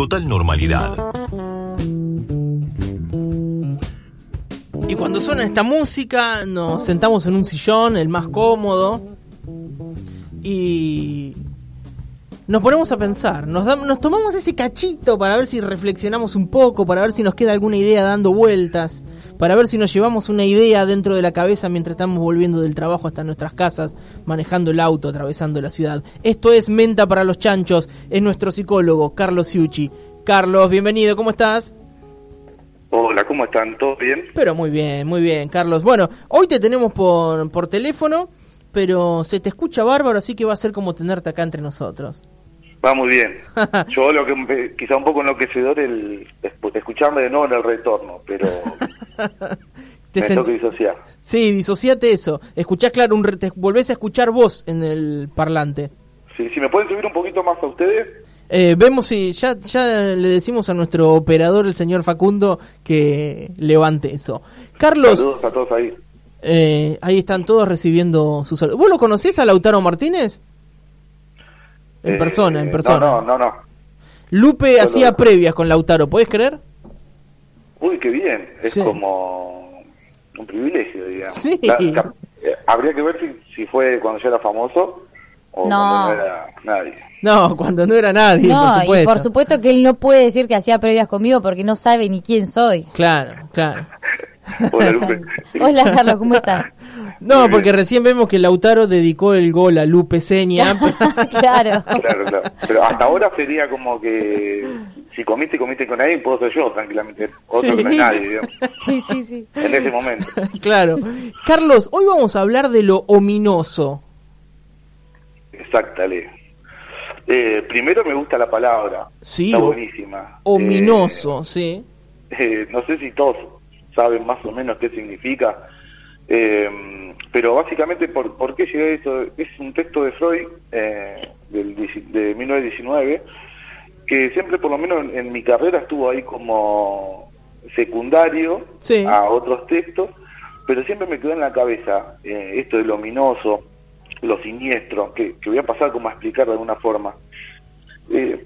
total normalidad. Y cuando suena esta música, nos sentamos en un sillón, el más cómodo, y nos ponemos a pensar, nos, nos tomamos ese cachito para ver si reflexionamos un poco, para ver si nos queda alguna idea dando vueltas, para ver si nos llevamos una idea dentro de la cabeza mientras estamos volviendo del trabajo hasta nuestras casas, manejando el auto, atravesando la ciudad. Esto es Menta para los Chanchos, es nuestro psicólogo, Carlos Ciucci. Carlos, bienvenido, ¿cómo estás? Hola, ¿cómo están? ¿Todo bien? Pero muy bien, muy bien, Carlos. Bueno, hoy te tenemos por, por teléfono, pero se te escucha bárbaro, así que va a ser como tenerte acá entre nosotros. Va muy bien. Yo lo que quizá un poco enloquecedor el escucharme de nuevo en el retorno, pero te me que disociar. Sí, disociate eso. Escuchás claro, un te volvés a escuchar vos en el parlante. Sí, si me pueden subir un poquito más a ustedes. Eh, vemos si ya, ya le decimos a nuestro operador, el señor Facundo, que levante eso. Carlos. Saludos a todos ahí. Eh, ahí están todos recibiendo sus saludos. ¿Vos lo conocés a Lautaro Martínez? En Eh, persona, en persona. No, no, no. Lupe Solo- hacía previas con Lautaro, ¿podés creer? Uy, qué bien. Es Sí. como un privilegio, digamos. Sí. La- eh, habría que ver si, si fue cuando ya era famoso o No. cuando no era nadie. No, cuando no era nadie, No, por supuesto. y por supuesto que él no puede decir que hacía previas conmigo porque no sabe ni quién soy. Claro, claro. Hola, Lupe. Hola, Carlos, ¿cómo estás? No, Muy porque bien. recién vemos que Lautaro dedicó el gol a Lupe Seña. claro. Claro, claro. Pero hasta ahora sería como que si comiste, comiste con alguien, puedo ser yo tranquilamente. Otro Sí. que no es Sí. nadie, digamos, Sí, sí, sí. en ese momento. claro. Carlos, hoy vamos a hablar de lo ominoso. Exactale. Eh, primero me gusta la palabra. Sí, Está buenísima. Ominoso, sí. Eh, eh, no sé si todos saben más o menos qué significa. Eh, pero básicamente, ¿por, ¿por qué llegué a esto? Es un texto de Freud eh, del, de 1919 que siempre, por lo menos en, en mi carrera, estuvo ahí como secundario Sí. a otros textos, pero siempre me quedó en la cabeza eh, esto de lo ominoso, lo siniestro, que, que voy a pasar como a explicar de alguna forma. Eh,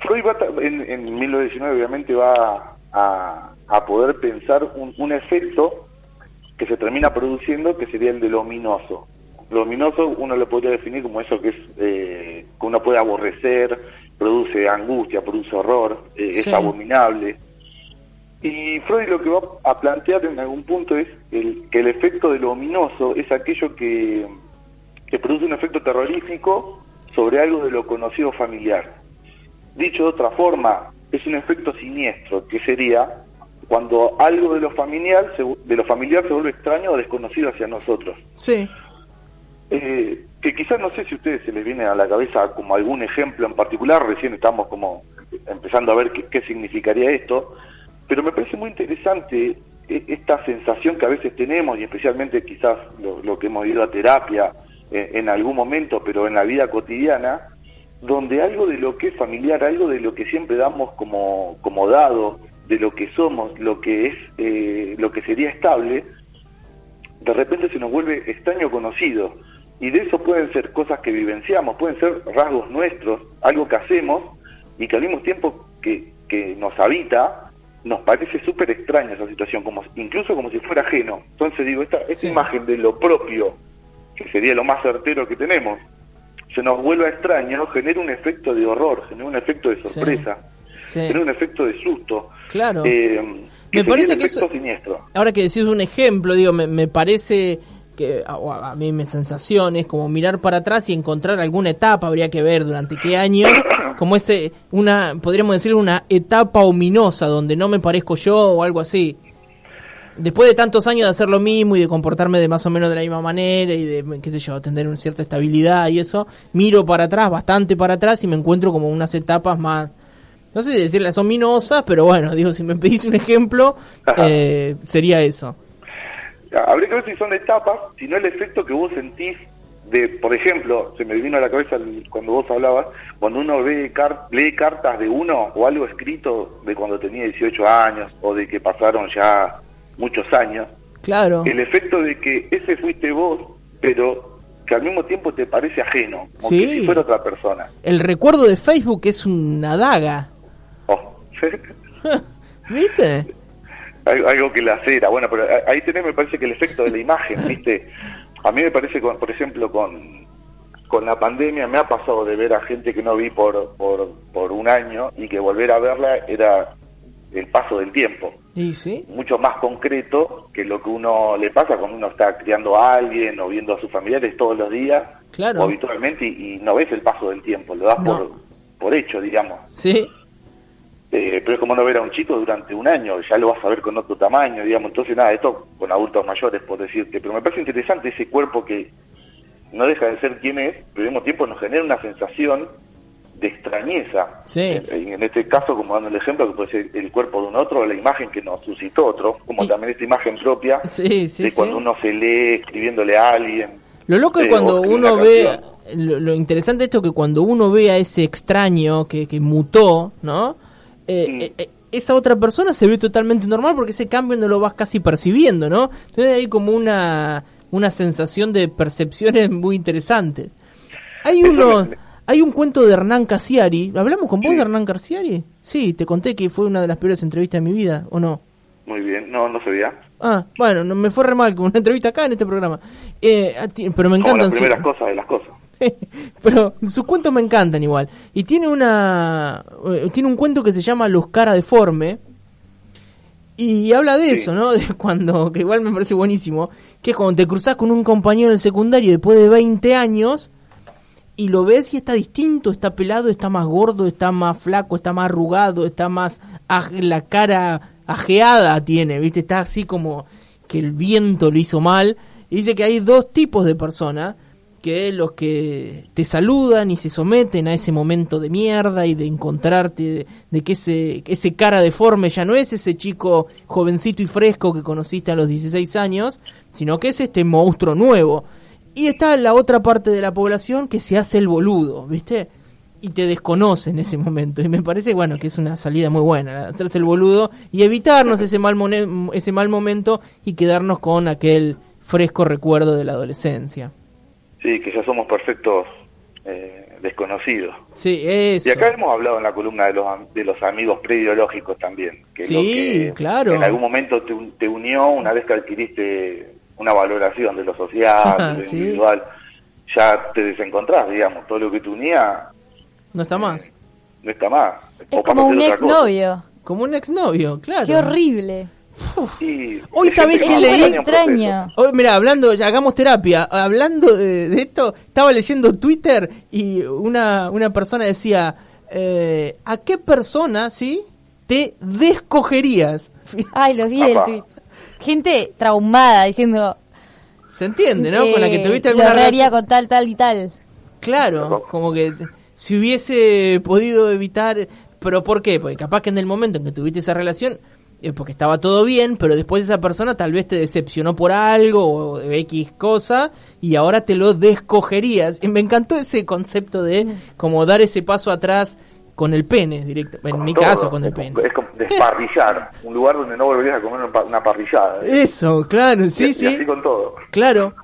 Freud va en, en 1919 obviamente va a, a poder pensar un, un efecto que se termina produciendo que sería el de lo ominoso. Lo ominoso uno lo podría definir como eso que es eh, que uno puede aborrecer, produce angustia, produce horror, eh, Sí. es abominable. Y Freud lo que va a plantear en algún punto es el, que el efecto de lo ominoso es aquello que, que produce un efecto terrorífico sobre algo de lo conocido familiar. Dicho de otra forma, es un efecto siniestro, que sería cuando algo de lo familiar se, de lo familiar se vuelve extraño o desconocido hacia nosotros. Sí. Eh, que quizás no sé si a ustedes se les viene a la cabeza como algún ejemplo en particular, recién estamos como empezando a ver qué, qué significaría esto, pero me parece muy interesante eh, esta sensación que a veces tenemos, y especialmente quizás lo, lo que hemos ido a terapia eh, en algún momento, pero en la vida cotidiana, donde algo de lo que es familiar, algo de lo que siempre damos como, como dado, de lo que somos, lo que es, eh, lo que sería estable, de repente se nos vuelve extraño conocido. Y de eso pueden ser cosas que vivenciamos, pueden ser rasgos nuestros, algo que hacemos y que al mismo tiempo que, que nos habita, nos parece súper extraña esa situación, como incluso como si fuera ajeno. Entonces digo, esta, esta Sí. imagen de lo propio, que sería lo más certero que tenemos, se nos vuelva extraño, genera un efecto de horror, genera un efecto de sorpresa, Sí. Genera un efecto de susto. Claro. Eh, Me parece que eso- siniestro. Ahora que decís un ejemplo, digo, me, me parece que a, a mí me sensación es como mirar para atrás y encontrar alguna etapa, habría que ver durante qué año, como ese, una, podríamos decir una etapa ominosa donde no me parezco yo o algo así. Después de tantos años de hacer lo mismo y de comportarme de más o menos de la misma manera y de, qué sé yo, tener una cierta estabilidad y eso, miro para atrás, bastante para atrás y me encuentro como unas etapas más, no sé si decirlas ominosas, pero bueno, digo, si me pedís un ejemplo, eh, sería eso. Habría que ver si son etapas, si no el efecto que vos sentís de, por ejemplo, se me vino a la cabeza cuando vos hablabas, cuando uno ve car- lee cartas de uno o algo escrito de cuando tenía 18 años o de que pasaron ya muchos años, Claro. el efecto de que ese fuiste vos, pero que al mismo tiempo te parece ajeno, como Sí. que si fuera otra persona. El recuerdo de Facebook es una daga. ¿Viste? Algo, que la cera. Bueno, pero ahí tenés, me parece que el efecto de la imagen, ¿viste? A mí me parece, con, por ejemplo, con, con la pandemia me ha pasado de ver a gente que no vi por, por, por un año y que volver a verla era el paso del tiempo. ¿Y sí? Mucho más concreto que lo que uno le pasa cuando uno está criando a alguien o viendo a sus familiares todos los días Claro. o habitualmente y, y no ves el paso del tiempo, lo das No. por, por hecho, digamos. Sí. Eh, pero es como no ver a un chico durante un año, ya lo vas a ver con otro tamaño, digamos. Entonces, nada, esto con adultos mayores, por decirte. Pero me parece interesante ese cuerpo que no deja de ser quien es, pero al mismo tiempo nos genera una sensación de extrañeza. Sí. En, en este caso, como dando el ejemplo, que puede ser el cuerpo de un otro o la imagen que nos suscitó otro, como Y- también esta imagen propia Sí, sí, de cuando uno se lee escribiéndole a alguien. Lo loco es Eh, cuando uno ve, lo, lo interesante de esto es que cuando uno ve a ese extraño que, que mutó, ¿no? Eh, Mm. eh, eh, esa otra persona se ve totalmente normal porque ese cambio no lo vas casi percibiendo, ¿no? Entonces hay como una, una sensación de percepciones muy interesantes. Hay uno, hay un cuento de Hernán Casiari, ¿hablamos con vos Sí. de Hernán Casiari? Sí, te conté que fue una de las peores entrevistas de mi vida, ¿o no? Muy bien, no, no se veía. Ah, bueno, no, me fue re mal con una entrevista acá en este programa. Eh, ti- pero me Como encantan las sus- primeras cosas de las cosas. pero sus cuentos me encantan igual. Y tiene una eh, tiene un cuento que se llama Los cara deforme. Y habla de Sí. eso, ¿no? De cuando, que igual me parece buenísimo, que es cuando te cruzas con un compañero en el secundario después de 20 años y lo ves y está distinto, está pelado, está más gordo, está más flaco, está más arrugado, está más la cara ajeada tiene, ¿viste? Está así como que el viento lo hizo mal. Y dice que hay dos tipos de personas, que los que te saludan y se someten a ese momento de mierda y de encontrarte, de, de que ese, ese cara deforme ya no es ese chico jovencito y fresco que conociste a los 16 años, sino que es este monstruo nuevo. Y está la otra parte de la población que se hace el boludo, ¿viste? Y te desconoce en ese momento. Y me parece, bueno, que es una salida muy buena, hacerse el boludo y evitarnos ese mal, ese mal momento y quedarnos con aquel fresco recuerdo de la adolescencia. Sí, que ya somos perfectos eh, desconocidos. Sí, eso. Y acá hemos hablado en la columna de los, de los amigos preideológicos también. Que es lo Sí, que claro. En algún momento te, te unió una vez que adquiriste una valoración de lo social, de lo Sí. individual. Ya te desencontrás, digamos. Todo lo que te unía No está más. no está más. Es O como un otra exnovio. Como un exnovio, claro. Qué horrible. Sí, Hoy sabés que leí- extraño. Hoy, mira, hablando, ya hagamos terapia. Hablando de, de esto, estaba leyendo Twitter y una, una persona decía: eh, ¿A qué persona, sí, te descogerías? Ay, lo vi el tweet. Gente traumada diciendo. ¿Se entiende, no? Con la que eh, tuviste alguna relación. con tal, tal y tal. Claro, como que si hubiese podido evitar. ¿Pero por qué? Porque capaz que en el momento en que tuviste esa relación, eh, porque estaba todo bien, pero después esa persona tal vez te decepcionó por algo o de X cosa y ahora te lo descogerías. Y me encantó ese concepto de como dar ese paso atrás con el pene, directo. En Con mi todo. caso, con el Es- pene. Es como desparrillar. un lugar donde no volverías a comer una pa- una parrillada. Eso, claro, Y- sí, y sí. así con todo. Claro.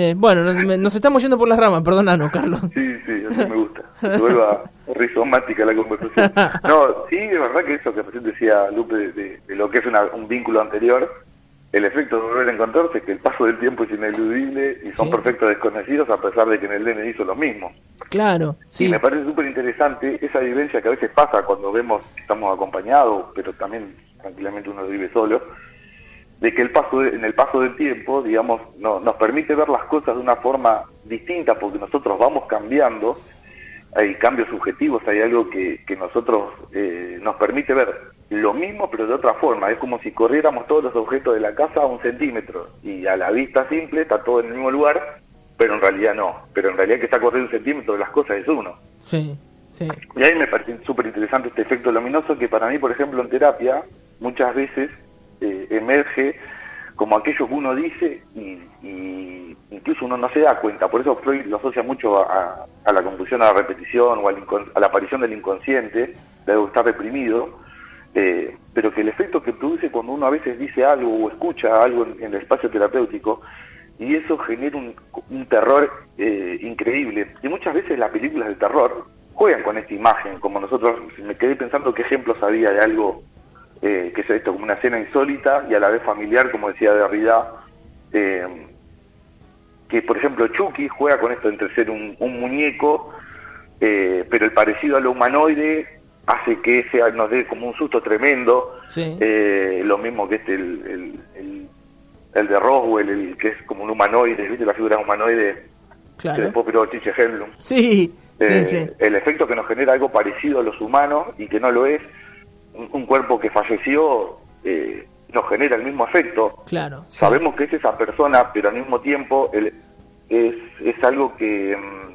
Eh, bueno, nos, me- nos estamos yendo por las ramas, perdonanos, Carlos. Sí, sí, así me gusta. Se vuelva rizomática la conversación. No, sí, es verdad que eso que recién decía Lupe de, de- de lo que es una- un vínculo anterior, el efecto de volver a encontrarse es que el paso del tiempo es ineludible y son Sí. perfectos desconocidos a pesar de que en el DN hizo lo mismo. Claro, sí. Y me parece súper interesante esa vivencia que a veces pasa cuando vemos que estamos acompañados, pero también tranquilamente uno vive solo, de que el paso de- en el paso del tiempo, digamos, no, nos permite ver las cosas de una forma distinta porque nosotros vamos cambiando, hay cambios subjetivos, hay algo que, que nosotros eh, nos permite ver lo mismo pero de otra forma, es como si corriéramos todos los objetos de la casa a un centímetro y a la vista simple está todo en el mismo lugar, pero en realidad no, pero en realidad que está corriendo un centímetro de las cosas es uno. Sí, sí. Y ahí me parece súper interesante este efecto luminoso que para mí, por ejemplo, en terapia muchas veces eh, emerge como aquello que uno dice y, incluso uno no se da cuenta. Por eso Freud lo asocia mucho a, la confusión, a la repetición o a la aparición del inconsciente, de algo que está reprimido, eh, pero que el efecto que produce cuando uno a veces dice algo o escucha algo en, el espacio terapéutico, y eso genera un, un terror eh, increíble. Y muchas veces las películas de terror, juegan con esta imagen, como nosotros, me quedé pensando qué ejemplos había de algo eh, que es esto, como una escena insólita y a la vez familiar, como decía Derrida, eh, que por ejemplo Chucky juega con esto entre ser un, muñeco, eh, pero el parecido a lo humanoide hace que sea, nos dé como un susto tremendo, eh, lo mismo que este, el, el, el, de Roswell, el que es como un humanoide, ¿viste? La figura humanoide claro. que después piró Chiche Hellblum. Sí, eh, El efecto que nos genera algo parecido a los humanos y que no lo es, un, cuerpo que falleció eh, nos genera el mismo efecto. Claro. Sabemos que es esa persona, pero al mismo tiempo es, es algo que mm,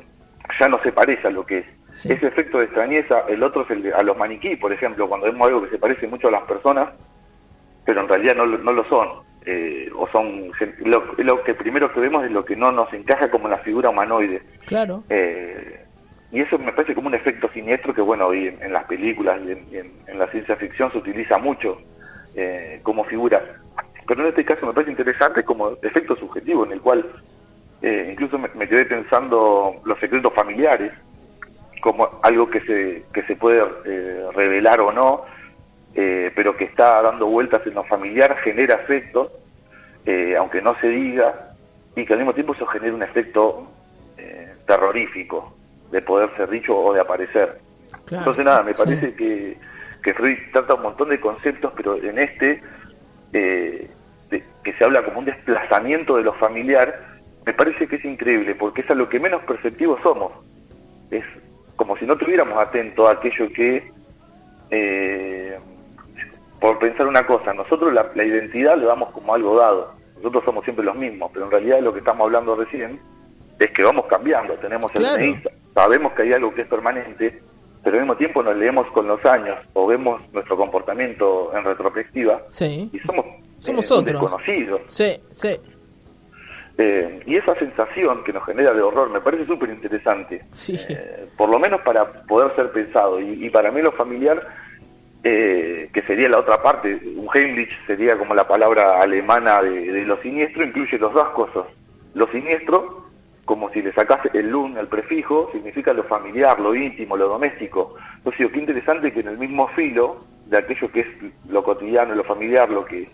ya no se parece a lo que es. Ese efecto de extrañeza, el otro es el de, a los maniquí, por ejemplo, cuando vemos algo que se parece mucho a las personas, pero en realidad no, no lo son. Eh, o son lo, lo, que primero que vemos es lo que no nos encaja como la figura humanoide. Claro. Eh, y eso me parece como un efecto siniestro que, bueno, hoy en, las películas y en, la ciencia ficción se utiliza mucho eh, como figura. Pero en este caso me parece interesante como efecto subjetivo, en el cual incluso me, quedé pensando los secretos familiares, como algo que se, que se puede eh, revelar o no, eh, pero que está dando vueltas en lo familiar, genera efecto, eh, aunque no se diga, y que al mismo tiempo eso genera un efecto terrorífico de poder ser dicho o de aparecer. Entonces nada, me parece que, que Freud trata un montón de conceptos, pero en este, que se habla como un desplazamiento de lo familiar, me parece que es increíble, porque es a lo que menos perceptivos somos. Es como si no tuviéramos atento a aquello que, eh, por pensar una cosa, nosotros la, identidad le damos como algo dado, nosotros somos siempre los mismos, pero en realidad lo que estamos hablando recién es que vamos cambiando, tenemos el sabemos que hay algo que es permanente, pero al mismo tiempo nos leemos con los años o vemos nuestro comportamiento en retrospectiva y somos, somos eh, otros. desconocidos. Sí, sí. Eh, y esa sensación que nos genera de horror me parece súper interesante, eh, por lo menos para poder ser pensado. Y, para mí lo familiar, eh, que sería la otra parte, un Heimlich sería como la palabra alemana de, lo siniestro, incluye los dos cosas. Lo siniestro, como si le sacase el lun, el prefijo, significa lo familiar, lo íntimo, lo doméstico. Entonces, qué interesante que en el mismo filo de aquello que es lo cotidiano, lo familiar, lo que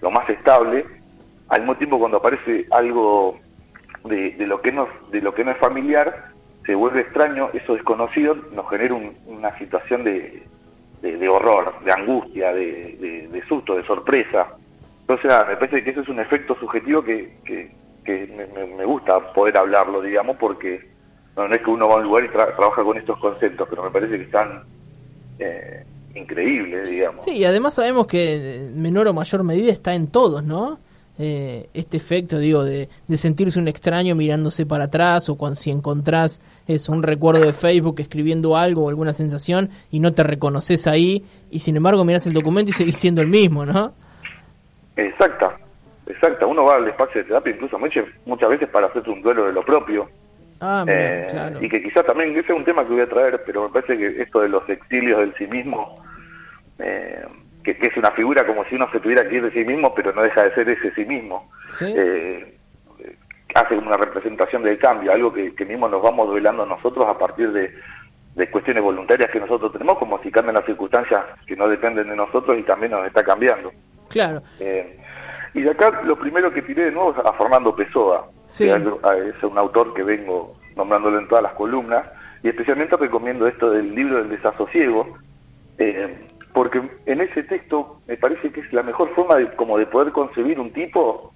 lo más estable, al mismo tiempo cuando aparece algo de, lo que no de lo que no es familiar se vuelve extraño eso desconocido nos genera una situación de, de, horror de angustia de, susto de sorpresa entonces me parece que eso es un efecto subjetivo que, que, me, gusta poder hablarlo digamos porque no, es que uno va a un lugar y trabaja con estos conceptos pero me parece que están eh, increíbles digamos. Sí y además sabemos que en menor o mayor medida está en todos no eh, este efecto, digo, de, sentirse un extraño mirándose para atrás o cuando si encontrás es un recuerdo de Facebook escribiendo algo o alguna sensación y no te reconoces ahí y sin embargo miras el documento y seguís siendo el mismo, ¿no? Exacta, exacta. Uno va al espacio de terapia incluso muchas, veces para hacer un duelo de lo propio. Ah, eh, Y que quizás también, ese es un tema que voy a traer, pero me parece que esto de los exilios del sí mismo... Eh, que, es una figura como si uno se tuviera que ir de sí mismo, pero no deja de ser ese sí mismo. Eh, hace una representación del cambio, algo que, mismo nos vamos modelando nosotros a partir de, cuestiones voluntarias que nosotros tenemos, como si cambian las circunstancias que no dependen de nosotros y también nos está cambiando. Claro. Eh, y de acá lo primero que tiré de nuevo es a Fernando Pessoa, que es un autor que vengo nombrándolo en todas las columnas, y especialmente recomiendo esto del libro del desasosiego, eh, porque en ese texto me parece que es la mejor forma de, como de poder concebir un tipo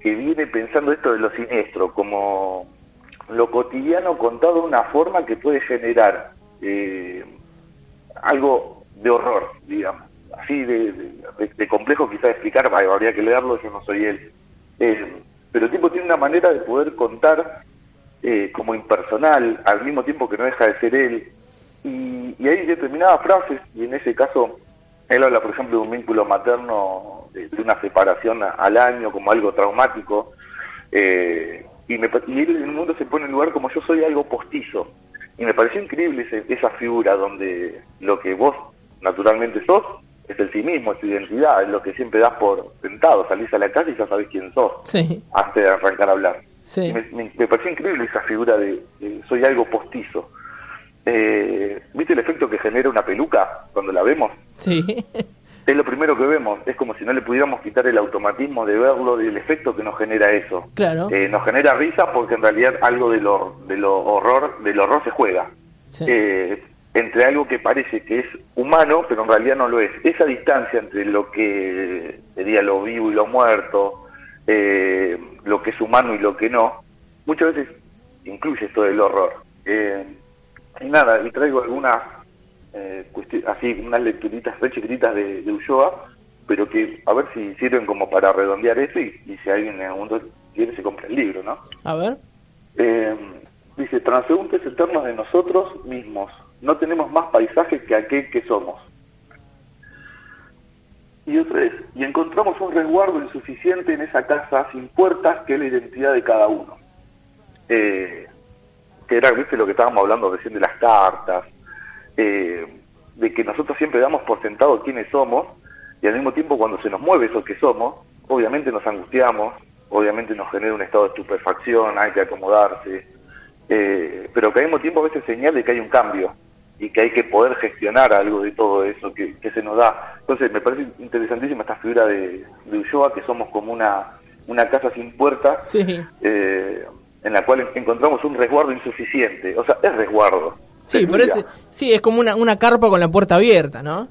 que viene pensando esto de lo siniestro, como lo cotidiano contado de una forma que puede generar eh, algo de horror, digamos, así de, complejo quizás explicar, habría que leerlo, yo no soy él, eh, pero el tipo tiene una manera de poder contar eh, como impersonal, al mismo tiempo que no deja de ser él, y, hay determinadas frases, y en ese caso él habla, por ejemplo, de un vínculo materno, de, una separación al año como algo traumático, eh, y, me, y él en el mundo se pone en lugar como yo soy algo postizo. Y me pareció increíble esa figura donde lo que vos naturalmente sos es el sí mismo, es tu identidad, es lo que siempre das por sentado, salís a la casa y ya sabés quién sos antes de arrancar a hablar. Me, pareció increíble esa figura de soy algo postizo. eh, ¿viste el efecto que genera una peluca cuando la vemos? Sí. Es lo primero que vemos, es como si no le pudiéramos quitar el automatismo de verlo, del efecto que nos genera eso. Claro. Eh, nos genera risa porque en realidad algo de lo, de lo horror, del horror se juega. Sí. Eh, entre algo que parece que es humano, pero en realidad no lo es. Esa distancia entre lo que sería lo vivo y lo muerto, eh, lo que es humano y lo que no, muchas veces incluye esto del horror. Eh, y nada, y traigo algunas, eh, así, unas lecturitas re chiquititas de, de Ulloa, pero que a ver si sirven como para redondear eso y, y si alguien en algún momento quiere se compra el libro, ¿no? A ver. Eh, dice, transeúntes eternos de nosotros mismos, no tenemos más paisaje que aquel que somos. Y otra vez, y encontramos un resguardo insuficiente en esa casa sin puertas que es la identidad de cada uno. Eh, que era, viste, lo que estábamos hablando recién de las cartas, eh, de que nosotros siempre damos por sentado quiénes somos, y al mismo tiempo cuando se nos mueve eso que somos, obviamente nos angustiamos, obviamente nos genera un estado de estupefacción, hay que acomodarse, eh, pero que al mismo tiempo a veces señala que hay un cambio y que hay que poder gestionar algo de todo eso que, que se nos da. Entonces me parece interesantísima esta figura de, de Ulloa, que somos como una, una casa sin puertas, Sí. eh, en la cual encontramos un resguardo insuficiente. O sea, es resguardo. Sí, es, sí, es como una, una carpa con la puerta abierta, ¿no?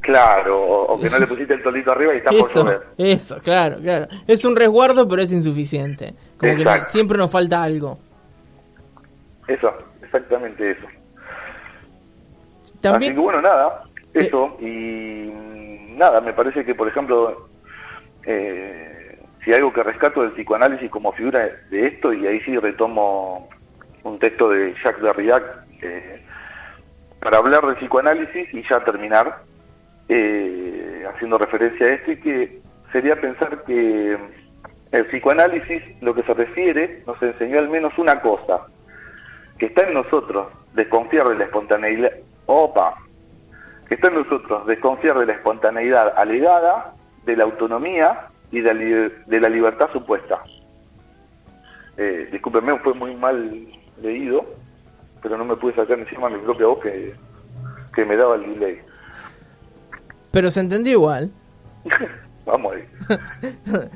Claro, o, o que no le pusiste el tolito arriba y está por llover. eso, claro, claro. Es un resguardo, pero es insuficiente. Como que siempre nos falta algo. Eso, exactamente eso. También, Así que bueno, nada, Eh. eso. Y nada, me parece que, por ejemplo, eh, si algo que rescato del psicoanálisis como figura de esto, y ahí sí retomo un texto de Jacques Derrida, eh, para hablar del psicoanálisis y ya terminar, eh, haciendo referencia a esto, y que sería pensar que el psicoanálisis, lo que se refiere, nos enseñó al menos una cosa, que está en nosotros desconfiar de la espontaneidad, opa, que está en nosotros desconfiar de la espontaneidad alegada, de la autonomía y de la, li- de la libertad supuesta. Eh, discúlpenme, fue muy mal leído, pero no me pude sacar encima mi propia voz que, que me daba el delay. pero se entendió igual. Vamos ahí.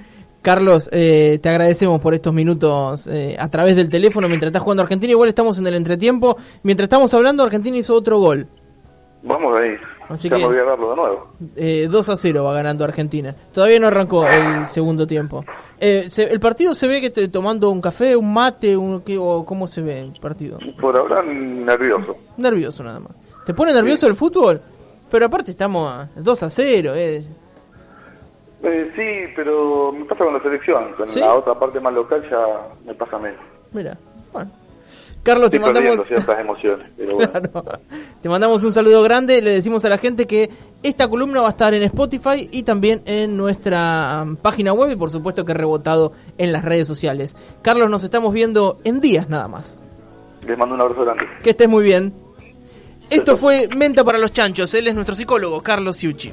Carlos, eh, te agradecemos por estos minutos eh, a través del teléfono mientras estás jugando Argentina. Igual estamos en el entretiempo. Mientras estamos hablando, Argentina hizo otro gol. Vamos ahí. Así ya que- voy a verlo de nuevo. Eh, 2 a 0 va ganando Argentina. Todavía no arrancó el segundo tiempo. Eh, se- ¿El partido se ve que te, tomando un café, un mate, un, qué, o cómo se ve el partido? Por ahora nervioso. Nervioso nada más. ¿Te pone nervioso el fútbol? Pero aparte estamos a 2 a 0. Eh. Eh, sí, pero me pasa con la selección. Con ¿Sí? la otra parte más local ya me pasa menos. Mira, bueno. Carlos, te Estoy mandamos... ciertas emociones, pero bueno. Claro. Te mandamos un saludo grande. Le decimos a la gente que esta columna va a estar en Spotify y también en nuestra um, página web y por supuesto que rebotado en las redes sociales. Carlos, nos estamos viendo en días nada más. Les mando un abrazo grande. Que estés muy bien. Esto fue Menta para los Chanchos. Él es nuestro psicólogo, Carlos Ciucci.